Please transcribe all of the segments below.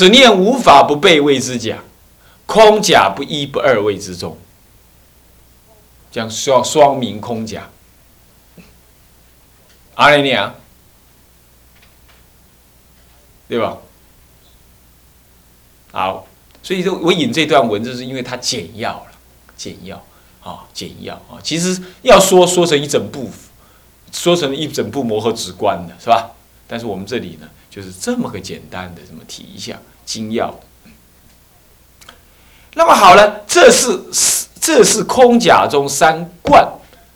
此念无法不被谓之假，空假不一不二谓之中。这样双双明空假。阿雷尼啊，对吧？好，所以说我引这段文，字是因为它简要了，简要啊，简要啊。其实要说说成一整部，说成一整部摩诃直观的是吧？但是我们这里呢，就是这么个简单的这么提一下精要。那么好了，这是这是空假中三观，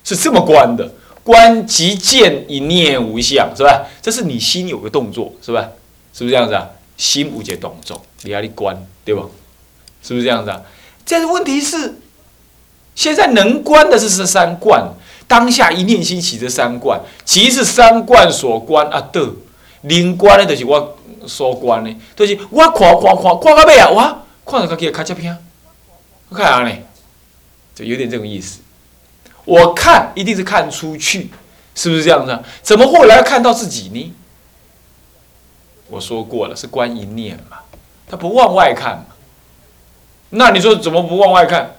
是这么观的。观即见一念无相，是吧？这是你心有个动作，是吧？是不是这样子啊？心无解动作，你要去观，对吧？是不是这样子啊？这个问题是，现在能观的是这三观，当下一念心起这三观，即是三观所观啊。的，灵观的就是我所观的，就是我看看看看到尾啊，我看到自己的卡车片，我看下呢，就有点这种意思。我看一定是看出去，是不是这样子？啊怎么后来看到自己呢？我说过了，是观一念嘛，他不往外看嘛。那你说怎么不往外看？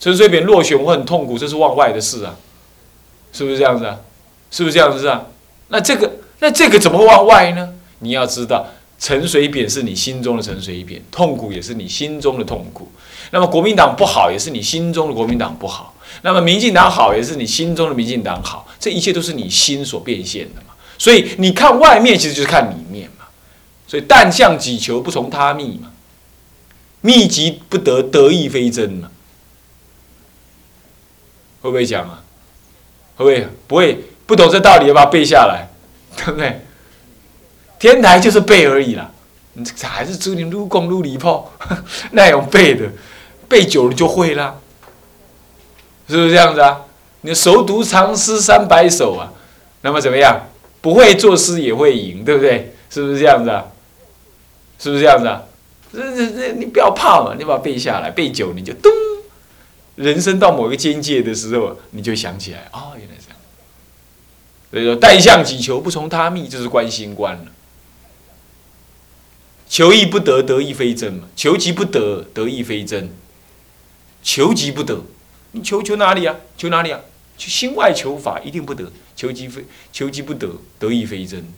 陈水扁落选，我很痛苦，这是往外的事啊，是不是这样子啊？是不是这样子啊？那这个那这个怎么往外呢？你要知道，陈水扁是你心中的陈水扁，痛苦也是你心中的痛苦。那么国民党不好，也是你心中的国民党不好。那么民进党好，也是你心中的民进党好，这一切都是你心所变现的嘛。所以你看外面，其实就是看里面嘛。所以但向己求，不从他觅嘛。秘籍不得，得意非真嘛。会不会讲啊？会不会？不会，不懂这道理，要把它背下来，对不对？天台就是背而已啦。你还是祝你撸公撸离炮，那种背的，背久了就会啦。是不是这样子啊？你熟读长诗三百首啊，那么怎么样？不会作诗也会赢，对不对？是不是这样子啊？是不是这样子啊？这这这，你不要怕嘛，你把它背下来，背久你就咚。人生到某个境界的时候，你就想起来，哦，原来这样。所以说，待向己求，不从他觅，就是观心观了。求亦不得，得亦非真嘛。求即不得，得亦非真。求即不得。你求求哪里啊？求哪里啊？去心外求法，一定不得。求即非，求即不得，得亦非真。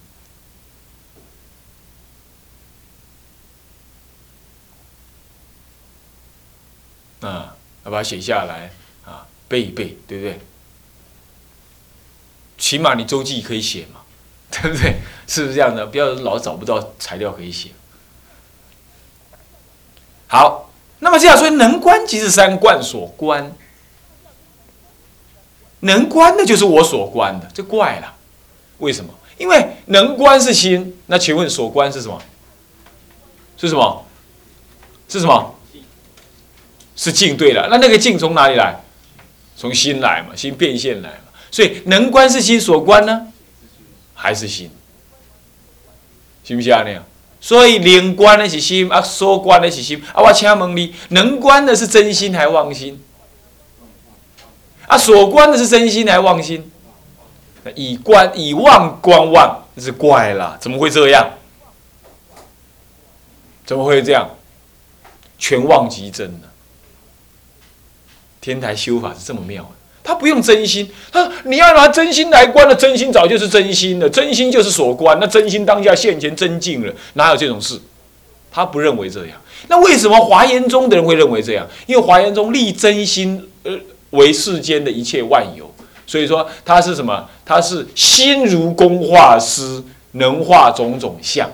啊，要把它写下来啊，背一背，对不对？起码你周记可以写嘛，对不对？是不是这样的？不要老找不到材料可以写。好，那么这样说，能观即是三观所观。能观的就是我所观的，这怪了，为什么？因为能观是心，那请问所观是什么？是什么？是什么？是静。对了，那那个静从哪里来？从心来嘛，心变现来嘛。所以能观是心，所观呢，还是心？行不行啊？那样？所以灵观的是心啊，所观的是心啊。我请问你，能观的是真心还妄心？啊，所观的是真心还妄心？以观以妄观妄，是怪了，怎么会这样？怎么会这样？全妄即真呢？天台修法是这么妙的，他不用真心，他说你要拿真心来观，了真心早就是真心了，真心就是所观，那真心当下现前真境了，哪有这种事？他不认为这样。那为什么华严宗的人会认为这样？因为华严宗立真心，呃。为世间的一切万有，所以说他是什么？他是心如工画师，能画种种相。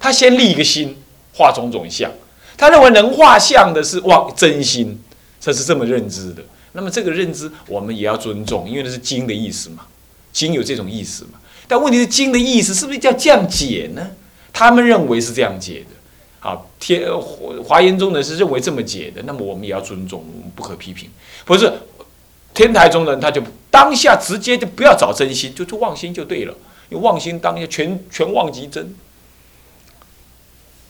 他先立一个心，画种种相。他认为能画相的是望真心，他是这么认知的。那么这个认知我们也要尊重，因为那是经的意思嘛，经有这种意思嘛。但问题是经的意思是不是叫这样解呢？他们认为是这样解的。好，天华严中呢是认为这么解的，那么我们也要尊重，我们不可批评。不是。天台中人，他就当下直接就不要找真心，就就妄心就对了。因为妄心当下全全妄即真，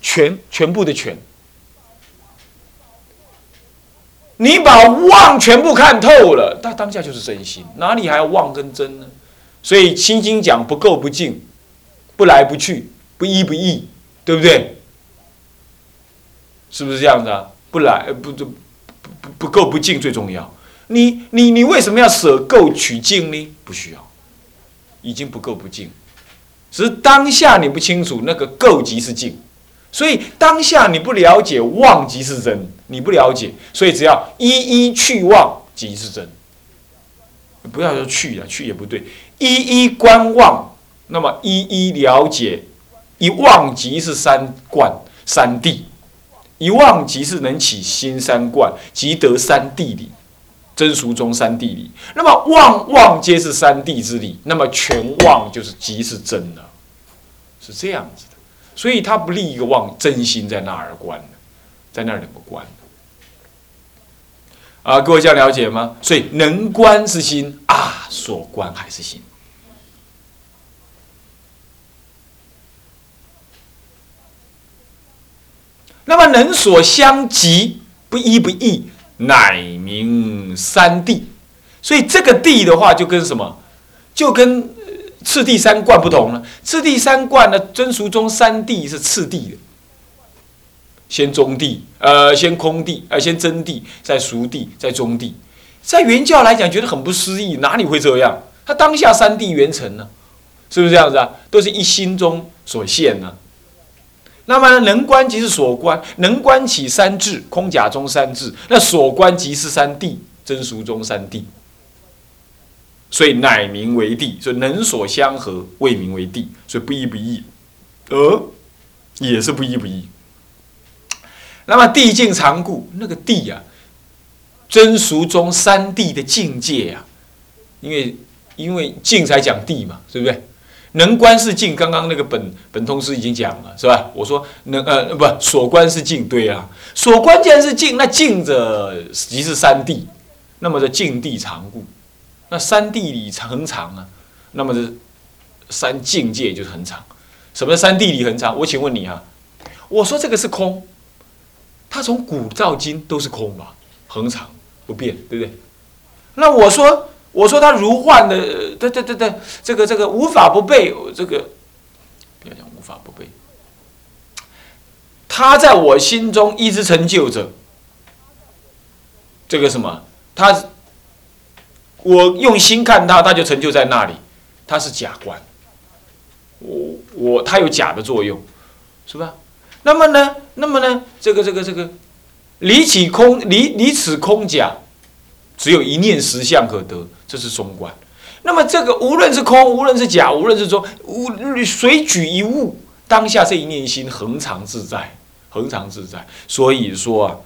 全全部的全，你把妄全部看透了，那当下就是真心，哪里还要妄跟真呢？所以《心经》讲不垢不净，不来不去，不依不异，对不对？是不是这样子啊？不来不不不不够不净最重要。你你你为什么要舍垢取净呢？不需要，已经不够不净，只是当下你不清楚那个垢即是净，所以当下你不了解妄即是真，你不了解，所以只要一一去望即是真。不要说去了，去也不对，一一观望，那么一一了解，一望即是三观三谛，一望即是能起心三观，即得三谛理，真俗中三谛理。那么望望皆是三谛之理，那么全望就是即是真了，是这样子的。所以他不立一个望真心在那儿观在那儿怎么观？啊，各位这样了解吗？所以能观是心啊，所观还是心。那么能所相即，不一不异，乃名三谛。所以这个谛的话，就跟什么？就跟次第三观不同了。次第三观呢真俗中三谛是次第的。先中地，呃，先空地，呃，先真地，再熟地，再中地。在原教来讲，觉得很不思议，哪里会这样？他当下三地圆成呢，是不是这样子啊？都是一心中所现呢。那么能观即是所观，能观起三智，空假中三智，那所观即是三谛，真俗中三谛。所以乃名为地，所以能所相合，谓名为地。所以不一不异，呃，也是不一不异。那么地境常故，那个地呀，真俗中三地的境界呀，因为因为境才讲地嘛，对不对？能观是境，刚刚那个本本通师已经讲了，是吧？我说能呃不所观是境，对啊，所观既然是境，那境者即是三地，那么这境地常故，那三地里恒常啊，那么这三境界就是恒常。什么三地里恒常？我请问你啊，我说这个是空。它从古到今都是空吧，恒常不变，对不对？那我说，我说它如幻的，对对对对，这个这个无法不备，这个不要讲无法不备。它在我心中一直成就着，这个什么？他，我用心看他，他就成就在那里。他是假观，我我他有假的作用，是吧？那么呢？那么呢？这个这个这个，离起空离离此空假，只有一念实相可得，这是中观。那么这个无论是空，无论是假，无论是中，无随举一物，当下这一念心恒常自在，恒常自在。所以说啊，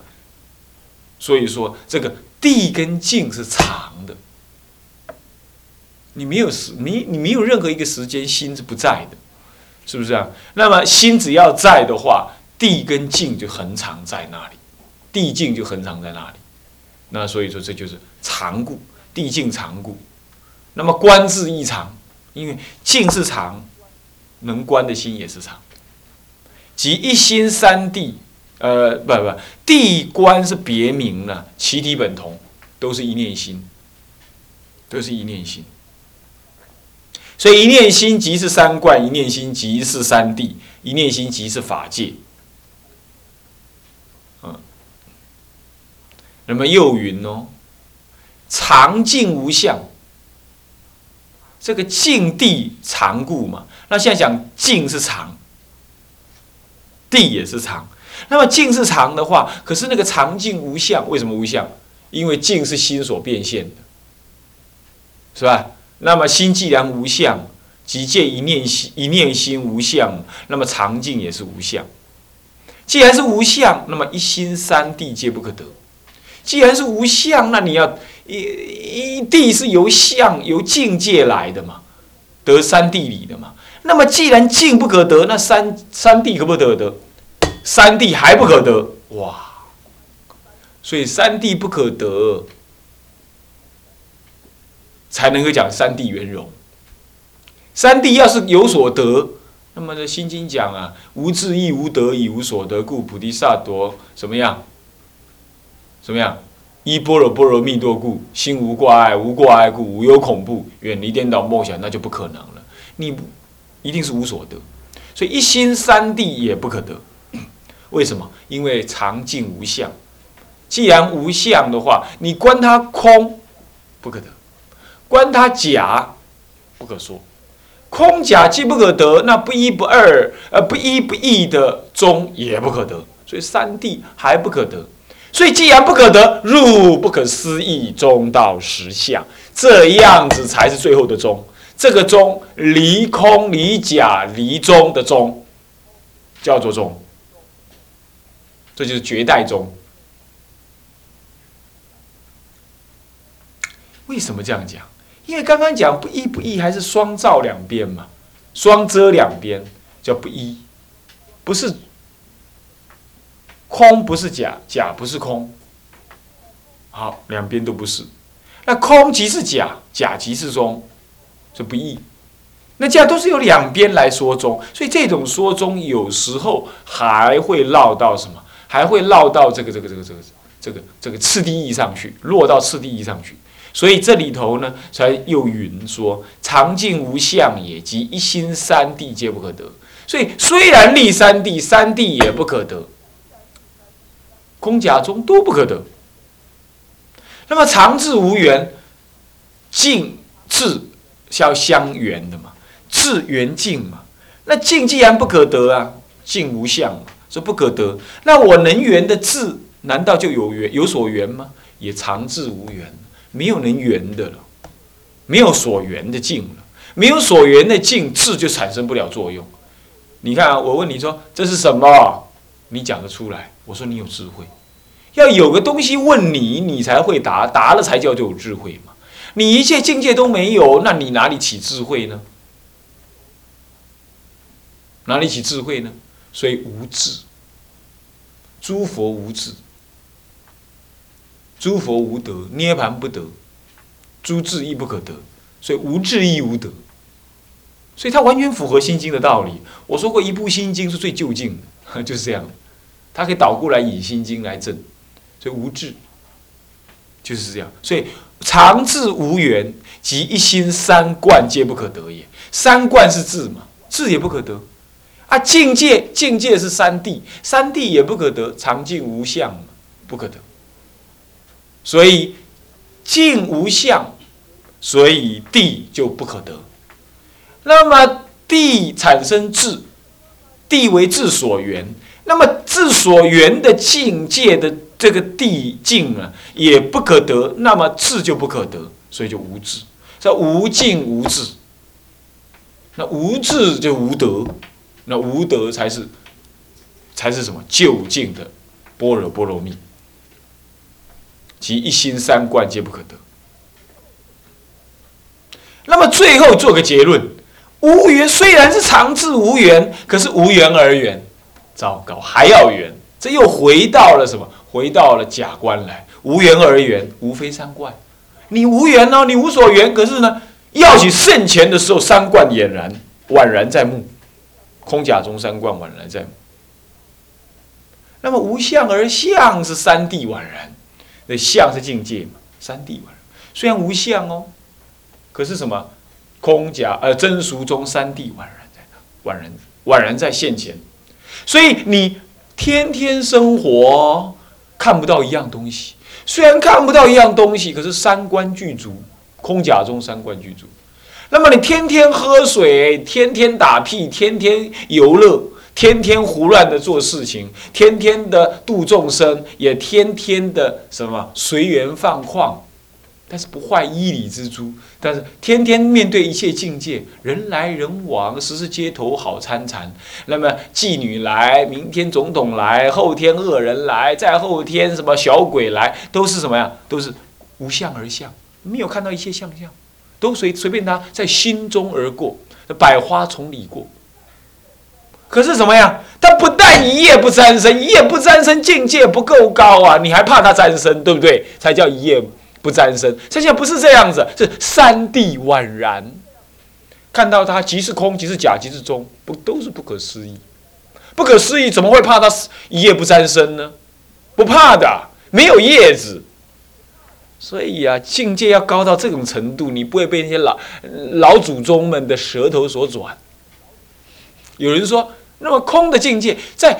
所以说这个地跟境是长的，你没有时，你你没有任何一个时间心是不在的。是不是啊？那么心只要在的话，地跟境就恒常在那里，地境就恒常在那里。那所以说这就是常故，地境常故。那么观自异常，因为境是常，能观的心也是常。即一心三地，呃，不不，地观是别名了，其体本同，都是一念心，都是一念心。所以一念心即是三观，一念心即是三谛，一念心即是法界。嗯，那么又云哦，常静无相，这个静地常故嘛。那现在讲静是常，地也是常。那么静是常的话，可是那个常静无相，为什么无相？因为静是心所变现的，是吧？那么心既然无相，即借一念心，一念心无相，那么常静也是无相。既然是无相，那么一心三地皆不可得。既然是无相，那你要一一地是由相由境界来的嘛，得三地理的嘛。那么既然境不可得，那三三地可不可得？三地还不可得，哇！所以三地不可得。才能够讲三谛圆融。三谛要是有所得，那么这《心经》讲啊，无智亦无得，以无所得故，菩提萨埵什么样？什么样？依般若波罗蜜多故，心无挂碍，无挂碍故，无有恐怖，远离颠倒梦想，那就不可能了。你不一定是无所得，所以一心三谛也不可得。为什么？因为常静无相。既然无相的话，你观它空，不可得；观它假，不可说。空假既不可得，那不一不二，呃，不一不异的中也不可得。所以三谛还不可得。所以既然不可得，入不可思议中道实相，这样子才是最后的中。这个中离空离假离中的中，叫做中。这就是绝代中。为什么这样讲？因为刚刚讲不一不异，还是双照两边嘛，双遮两边叫不一，不是空不是假，假不是空，好，两边都不是。那空即是假，假即是中，这不异。那这样都是由两边来说中，所以这种说中有时候还会落到什么？还会落到这个这个这个这个这个这个次第义上去，落到次第义上去。所以这里头呢，才又云说：“常静无相也，即一心三谛皆不可得。”所以虽然立三谛，三谛也不可得，空假中都不可得。那么常智无缘，静智要相缘的嘛？智缘静嘛？那静既然不可得啊，静无相嘛，是不可得。那我能缘的智，难道就有缘有所缘吗？也常智无缘。没有能缘的了，没有所缘的境了，没有所缘的境，智就产生不了作用。你看啊，我问你说这是什么，你讲得出来？我说你有智慧，要有个东西问你，你才会答，答了才叫做有智慧嘛。你一切境界都没有，那你哪里起智慧呢？哪里起智慧呢？所以无智，诸佛无智。诸佛无德，涅盘不得，诸智亦不可得，所以无智亦无德，所以它完全符合《心经》的道理。我说过，一部《心经》是最究竟的，就是这样。它可以倒过来引《心经》来证，所以无智就是这样。所以常智无缘，即一心三观皆不可得也。三观是智嘛？智也不可得啊。境界境界是三谛，三谛也不可得，常静无相，不可得。所以静无相，所以地就不可得。那么地产生智，地为智所缘。那么智所缘的境界的这个地境啊，也不可得。那么智就不可得，所以就无智。叫无尽无智。那无智就无德，那无德才是才是什么究竟的般若波罗蜜。即一心三观皆不可得。那么最后做个结论：无缘虽然是常智无缘，可是无缘而缘，糟糕，还要缘。这又回到了什么？回到了假观来。无缘而缘，无非三观。你无缘哦，你无所缘，可是呢，要起圣前的时候，三观俨然宛然在目，空假中三观宛然在目。那么无相而相是三谛宛然。那相是境界嘛？三谛嘛，虽然无相哦，可是什么？空假呃真俗中三谛宛然在那，宛然宛然在现前。所以你天天生活看不到一样东西，虽然看不到一样东西，可是三观具足，空假中三观具足。那么你天天喝水，天天打屁，天天游乐。天天胡乱的做事情，天天的度众生，也天天的什么随缘放旷，但是不坏一理之珠。但是天天面对一切境界，人来人往，时时街头好参禅。那么妓女来，明天总统来，后天恶人来，再后天什么小鬼来，都是什么呀？都是无相而相，没有看到一切相相，都随随便他在心中而过，百花丛里过。可是什么呀？他不但一夜不沾身，一夜不沾身境界不够高啊！你还怕他沾身，对不对？才叫一夜不沾身。现在不是这样子，是三谛宛然，看到他即是空，即是假，即是中，不都是不可思议？不可思议，怎么会怕他一夜不沾身呢？不怕的，没有叶子。所以啊，境界要高到这种程度，你不会被那些老老祖宗们的舌头所转。有人说。那么空的境界，在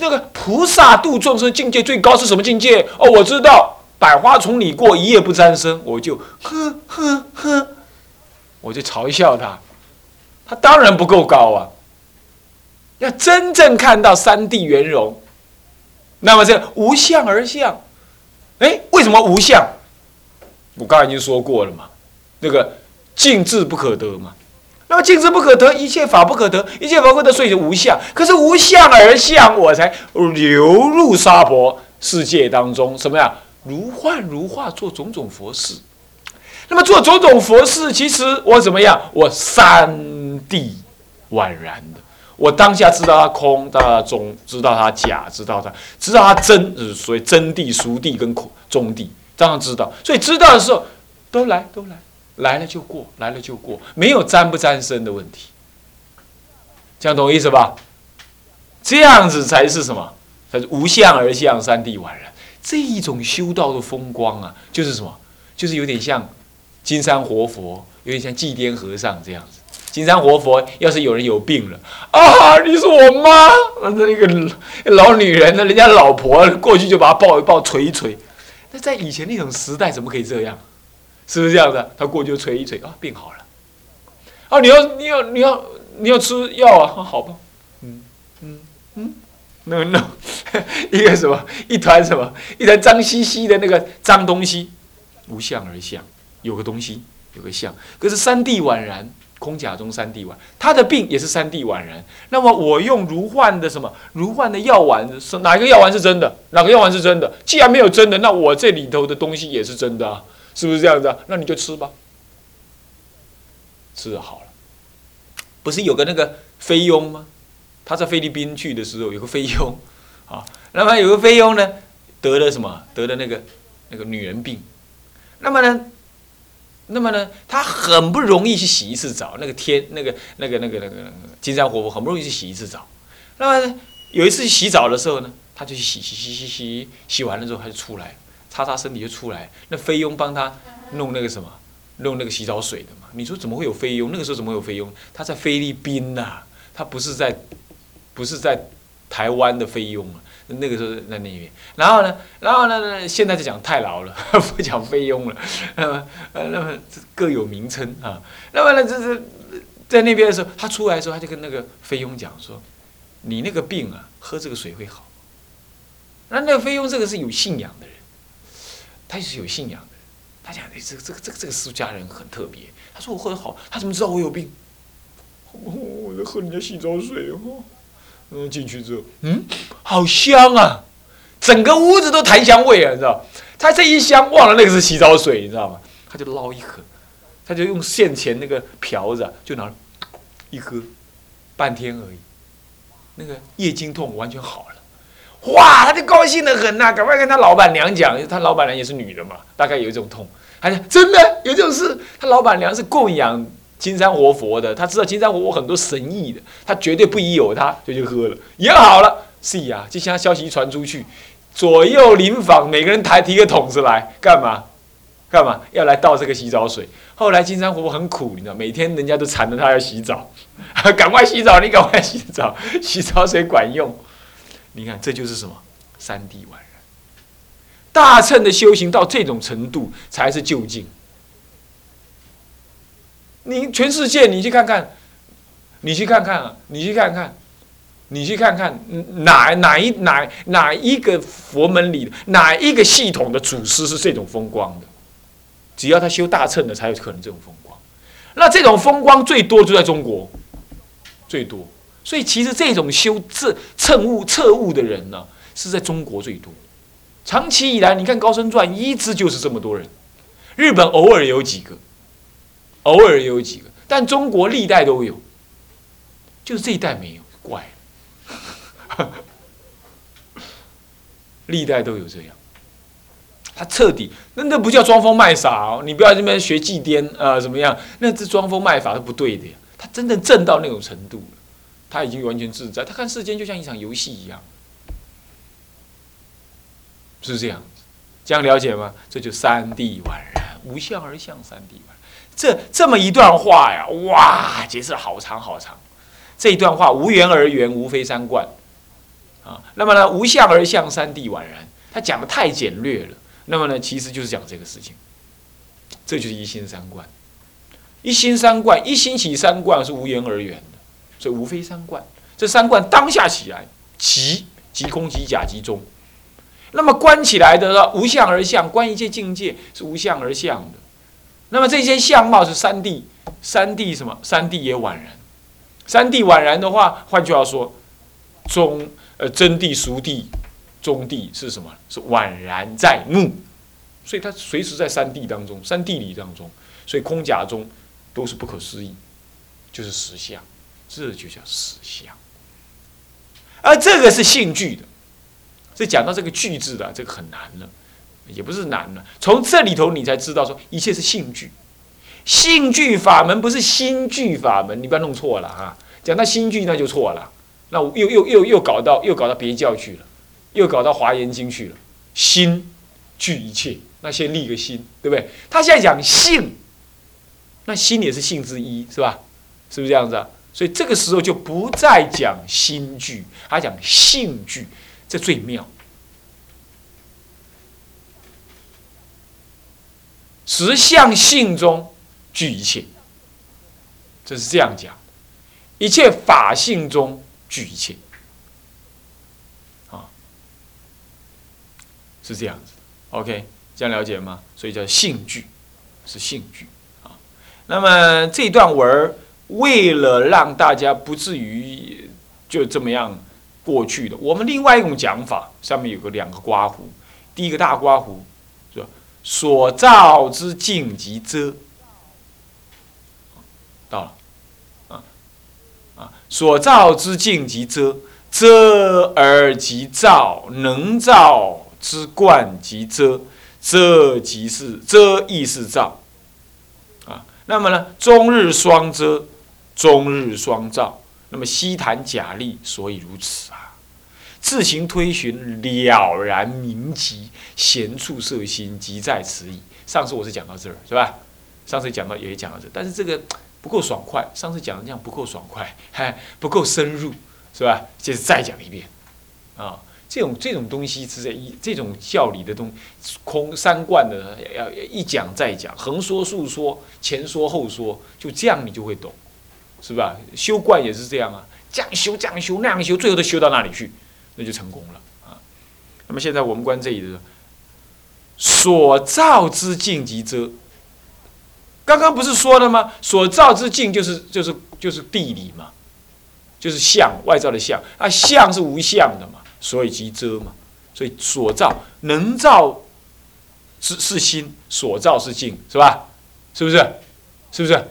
那个菩萨度众生境界最高是什么境界？哦，我知道，百花丛里过，一夜不沾身，我就呵呵呵，我就嘲笑他，他当然不够高啊。要真正看到三谛圆融，那么这无相而相，哎，为什么无相？我刚才已经说过了嘛，那个静智不可得嘛。那么静智不可得，一切法不可得，一切法不可得，所以是无相。可是无相而相，我才流入娑婆世界当中，什么呀？如幻如化，做种种佛事。那么做种种佛事，其实我怎么样？我三谛宛然的，我当下知道它空，知道它中，知道它假，知道它，知道它真，所谓真谛、俗谛跟空中谛，这样知道。所以知道的时候，都来，都来。来了就过，来了就过，没有沾不沾身的问题，这样懂我意思吧？这样子才是什么？才是无相而相，三谛宛然。这一种修道的风光啊，就是什么？就是有点像金山活佛，有点像祭奠和尚这样子。金山活佛，要是有人有病了啊，你是我妈，那个老女人呢，人家老婆过去就把他抱一抱，捶一捶。那在以前那种时代，怎么可以这样？是不是这样的？他过去就捶一捶啊，病好了。啊，你要你要你要你要吃药啊？好吧，嗯嗯嗯，那那 一个什么一团什么一团脏兮兮的那个脏东西，无相而相，有个东西有个相，可是三谛宛然，空假中三谛宛，他的病也是三谛宛然。那么我用如幻的什么如幻的药丸，是哪一个药丸是真的？哪个药丸是真的？既然没有真的，那我这里头的东西也是真的啊。是不是这样子啊？那你就吃吧，吃好了。不是有个那个菲佣吗？他在菲律宾去的时候有个菲佣，啊，那么有个菲佣呢，得了什么？得了那个那个女人病。那么呢，那么呢，他很不容易去洗一次澡。那个天，那个那个那个那个金山活佛很不容易去洗一次澡。那么呢有一次洗澡的时候呢，他就去洗洗洗洗洗，洗完了之后他就出来。擦擦身体就出来，那菲佣帮他弄那个什么，弄那个洗澡水的嘛。你说怎么会有菲佣？那个时候怎么会有菲佣？他在菲律宾呐，他不是在，不是在台湾的菲佣啊。那个时候在那边。然后呢，然后呢，现在就讲太牢了，不讲菲佣了。那么，呃，那么各有名称啊。那么呢，这是在那边的时候，他出来的时候，他就跟那个菲佣讲说：“你那个病啊，喝这个水会好。”那那个菲佣这个是有信仰的人。他也是有信仰的，他讲：“哎，这个这个这个这个出家人很特别。”他说：“我喝的好，他怎么知道我有病？”我在喝人家洗澡水哦。嗯，进去之后，嗯，好香啊，整个屋子都檀香味啊，你知道？他这一香忘了那个是洗澡水，你知道吗？他就捞一盒，他就用现钱那个瓢子就拿一喝，半天而已，那个夜经痛完全好了。哇，他就高兴的很呐，赶快跟他老板娘讲，他老板娘也是女的嘛，大概有一种痛，他说真的有这种事，他老板娘是供养金山活佛的，他知道金山活佛很多神意的，他绝对不宜有他，就去喝了，也好了，是呀，就像消息一传出去，左右邻坊每个人抬提个桶子来干嘛？干嘛要来倒这个洗澡水？后来金山活佛很苦，你知道，每天人家都缠着他要洗澡，赶快洗澡，你赶快洗澡，洗澡水管用。你看，这就是什么？三谛宛然。大乘的修行到这种程度，才是究竟。你全世界，你去看看，你去看看啊，你去看看，你去看看，哪哪一哪哪一个佛门里，哪一个系统的祖师是这种风光的？只要他修大乘的，才有可能这种风光。那这种风光最多就在中国，最多。所以，其实这种修这乘悟测悟的人呢，是在中国最多。长期以来，你看《高僧传》一直就是这么多人。日本偶尔有几个，偶尔有几个，但中国历代都有，就是这一代没有，怪。历代都有这样，他彻底那那不叫装疯卖傻哦，你不要这边学祭奠啊，怎么样？那这装疯卖法是不对的呀。他真正正到那种程度了。他已经完全自在，他看世间就像一场游戏一样，是这样子，这样了解吗？这就三谛宛然，无相而相，三谛宛。这这么一段话呀，哇，解释好长好长。这一段话无缘而圆，无非三观。啊。那么呢，无相而相，三谛宛然。他讲的太简略了。那么呢，其实就是讲这个事情。这就是一心三观。一心三观，一心起三观是无言而圆，所以无非三观。这三观当下起来，即即空即假即中。那么观起来的，无相而相，观一切境界是无相而相的。那么这些相貌是三谛，三谛什么？三谛也宛然。三谛宛然的话，换句话说，中呃真谛、熟谛、中谛是什么？是宛然在目。所以它随时在三谛当中，三谛理当中。所以空假中都是不可思议，就是实相，这就叫实相。而这个是性具的。这讲到这个句字的，这个很难了，也不是难了。从这里头你才知道说，一切是性具，性具法门不是心具法门，你不要弄错了哈。讲到心具那就错了，那我又又又又搞到又搞到别教去了，又搞到华严经去了。心具一切，那先立个心，对不对？他现在讲性，那心也是性之一，是吧？是不是这样子啊？所以这个时候就不再讲心具，他讲性具。这最妙，实相性中具一切，这是这样讲。一切法性中具一切，啊，是这样子。OK，这样了解吗？所以叫性具，是性具啊。那么这一段文儿，为了让大家不至于就这么样。过去的，我们另外一种讲法，上面有个两个刮胡，第一个大刮胡，是所造之境即遮，到了，啊啊，所造之境即遮，遮而即造，能造之观即遮，遮即是遮亦是造，啊，那么呢，终日双遮，终日双照。那么西谈假立，所以如此啊！自行推寻，了然明极，闲处摄心，即在此矣。上次我是讲到这儿，是吧？上次讲到也讲到这，但是这个不够爽快。上次讲的这样不够爽快，还 不够深入，是吧？就是再讲一遍啊！这种这种东西是在一这种教理的东空三观的，要一讲再讲，横说竖说，前说后说，就这样你就会懂。是吧？修观也是这样啊，这样修，这样修，那样修，最后都修到那里去，那就成功了啊。那么现在我们观这里的所造之境即遮，刚刚不是说了吗？所造之境就是就是就是地理嘛，就是相外造的相啊，相是无相的嘛，所以即遮嘛。所以所造能造是是心，所造是境，是吧？是不是？是不是？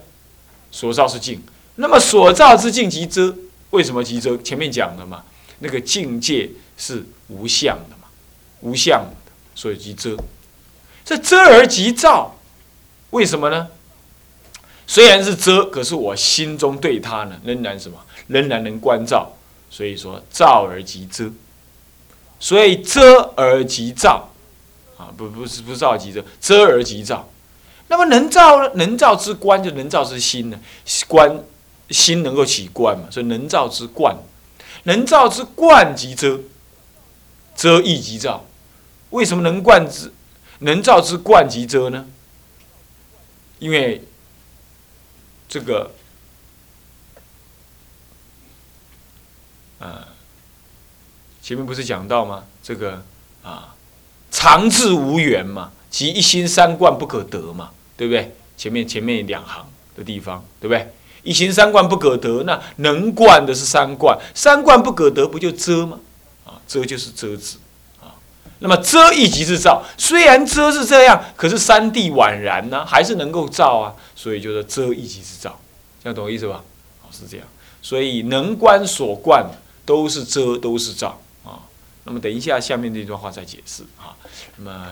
所造是境。那么所造之境即遮，为什么即遮？前面讲了嘛，那个境界是无相的嘛，无相的，所以即遮。这遮而即造，为什么呢？虽然是遮，可是我心中对它呢，仍然什么？仍然能关照。所以说照而即遮，所以遮而即造，啊，不不是不造即遮，遮而即造。那么能造能造之观，就能造之心呢？观。心能够起观嘛，所以能造之观，能造之观即遮，遮亦即造。为什么能观之能造之观即遮呢？因为这个，啊，前面不是讲到吗？这个啊，常智无缘嘛，即一心三观不可得嘛，对不对？前面前面两行的地方，对不对？一行三观不可得，那能观的是三观，三观不可得，不就遮吗？啊，遮就是遮止，啊，那么遮一即是照，虽然遮是这样，可是三谛宛然呢，还是能够照啊，所以就是遮一即是照，这样懂我意思吧？啊，是这样，所以能观所观都是遮，都是照啊。那么等一下下面这段话再解释啊。那么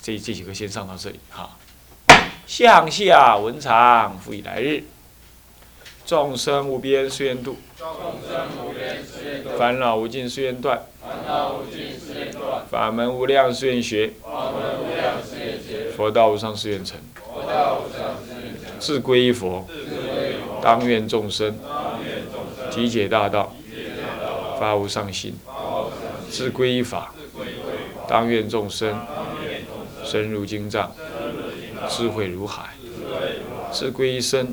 这这几个先上到这里哈。向下文长，复以来日。众生无边誓愿度，烦恼无尽誓愿断，法门无量誓愿学，佛道无上誓愿成。自归依佛，当愿众生。体解大道，发无上心，自归依法，当愿众生。深入经藏，智慧如海；自归依身，